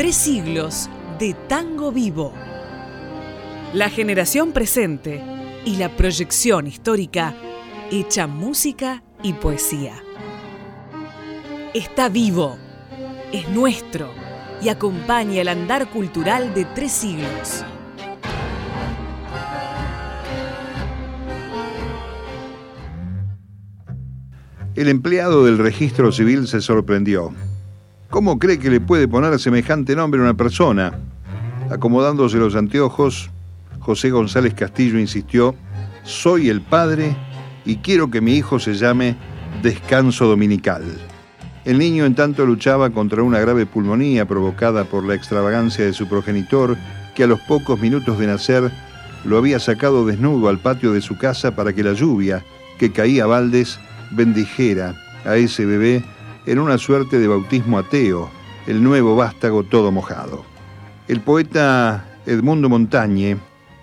Tres siglos de tango vivo. La generación presente y la proyección histórica hecha música y poesía. Está vivo, es nuestro y acompaña el andar cultural de tres siglos. El empleado del registro civil se sorprendió. ¿Cómo cree que le puede poner semejante nombre a una persona? Acomodándose los anteojos, José González Castillo insistió, soy el padre y quiero que mi hijo se llame Descanso Dominical. El niño en tanto luchaba contra una grave pulmonía provocada por la extravagancia de su progenitor, que a los pocos minutos de nacer lo había sacado desnudo al patio de su casa para que la lluvia, que caía a bendijera a ese bebé en una suerte de bautismo ateo, el nuevo vástago todo mojado. El poeta Edmundo Montañe,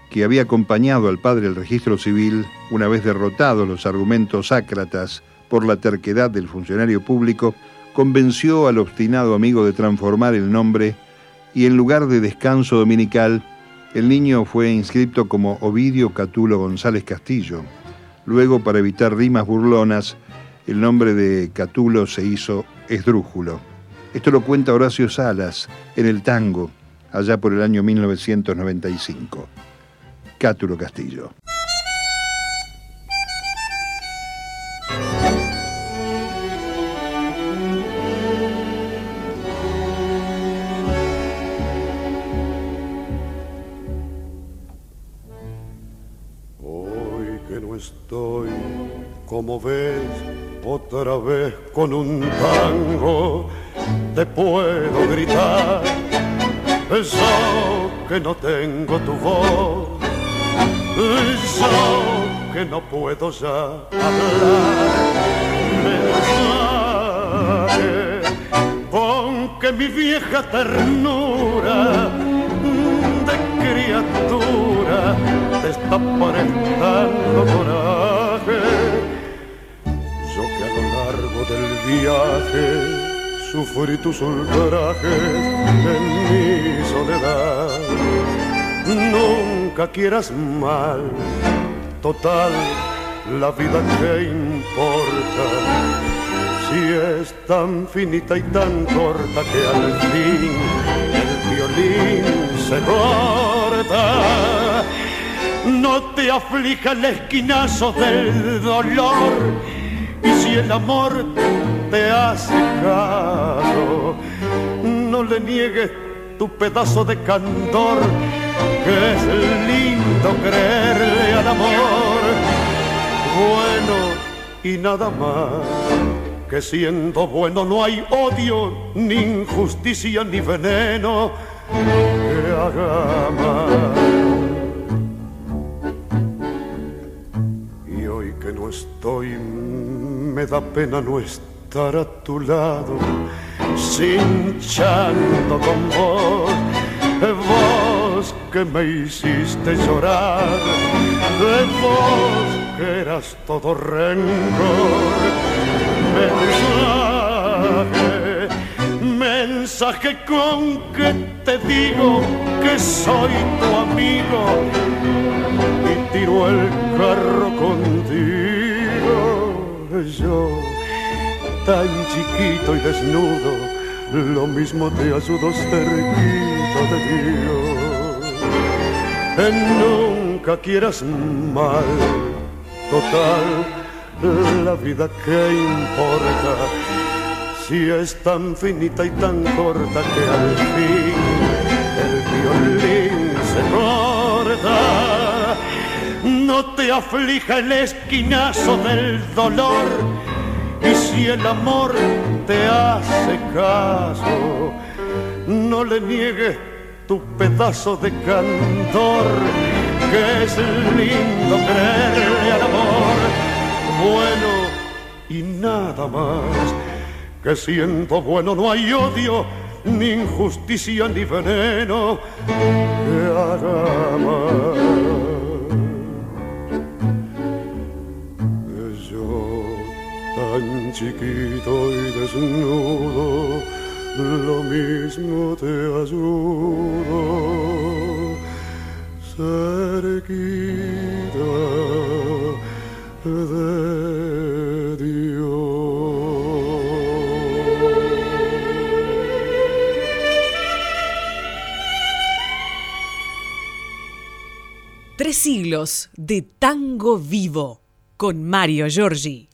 que había acompañado al padre del registro civil una vez derrotados los argumentos ácratas por la terquedad del funcionario público, convenció al obstinado amigo de transformar el nombre y en lugar de descanso dominical, el niño fue inscrito como Ovidio Catulo González Castillo. Luego, para evitar rimas burlonas, el nombre de Catulo se hizo esdrújulo. Esto lo cuenta Horacio Salas en el tango, allá por el año 1995. Cátulo Castillo. Hoy que no estoy, como ves, otra vez con un tango, te puedo gritar. Yo que no tengo tu voz, yo que no puedo ya hablar. Mensaje, pon que mi vieja ternura de criatura te está prestando coraje. Largo del viaje sufrí tus ultrajes en mi soledad. Nunca quieras mal, total, la vida que importa. Si es tan finita y tan corta que al fin el violín se corta. No te aflija el esquinazo del dolor y si el amor te hace caso, no le niegues tu pedazo de candor, que es lindo creerle al amor. Bueno y nada más, que siendo bueno no hay odio, ni injusticia, ni veneno que haga mal. Que no estoy, me da pena no estar a tu lado, cinchando con vos, vos que me hiciste llorar, de vos que eras todo rencor, mensaje, mensaje con que te digo que soy tu amigo tiro el carro contigo. Yo, tan chiquito y desnudo, lo mismo te ayudo cerquita de Dios. Nunca quieras mal, total, la vida que importa. Si es tan finita y tan corta que al fin el violín se corta. No te aflija el esquinazo del dolor y si el amor te hace caso, no le niegues tu pedazo de candor, que es lindo creerle al amor, bueno y nada más, que siendo bueno no hay odio, ni injusticia ni veneno que mal. Tan chiquito y desnudo, lo mismo te ayudo cerquita de. Tres siglos de tango vivo con Mario Giorgi.